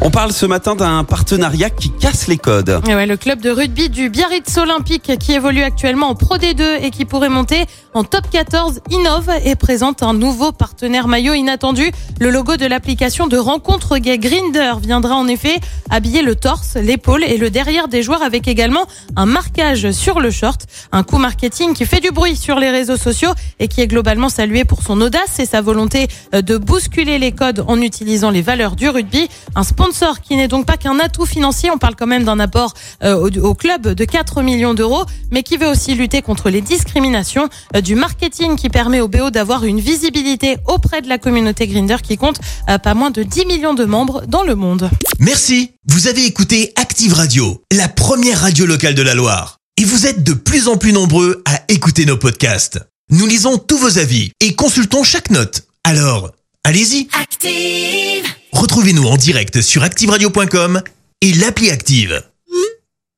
On parle ce matin d'un partenariat qui casse les codes. Et ouais, le club de rugby du Biarritz Olympique qui évolue actuellement en Pro D2 et qui pourrait monter en top 14 innove et présente un nouveau partenaire maillot inattendu. Le logo de l'application de rencontre gay Grinder viendra en effet habiller le torse, l'épaule et le derrière des joueurs avec également un marquage sur le short. Un coup marketing qui fait du bruit sur les réseaux sociaux et qui est globalement salué pour son audace et sa volonté euh, de bousculer les codes en utilisant les valeurs du rugby. Un sponsor qui n'est donc pas qu'un atout financier, on parle quand même d'un apport euh, au, au club de 4 millions d'euros, mais qui veut aussi lutter contre les discriminations, euh, du marketing qui permet au BO d'avoir une visibilité auprès de la communauté Grinder qui compte euh, pas moins de 10 millions de membres dans le monde. Merci. Vous avez écouté Active Radio, la première radio locale de la Loire. Et vous êtes de plus en plus nombreux à écouter nos podcasts. Nous lisons tous vos avis et consultons chaque note. Alors, allez-y. Active. Retrouvez-nous en direct sur activeradio.com et l'appli Active.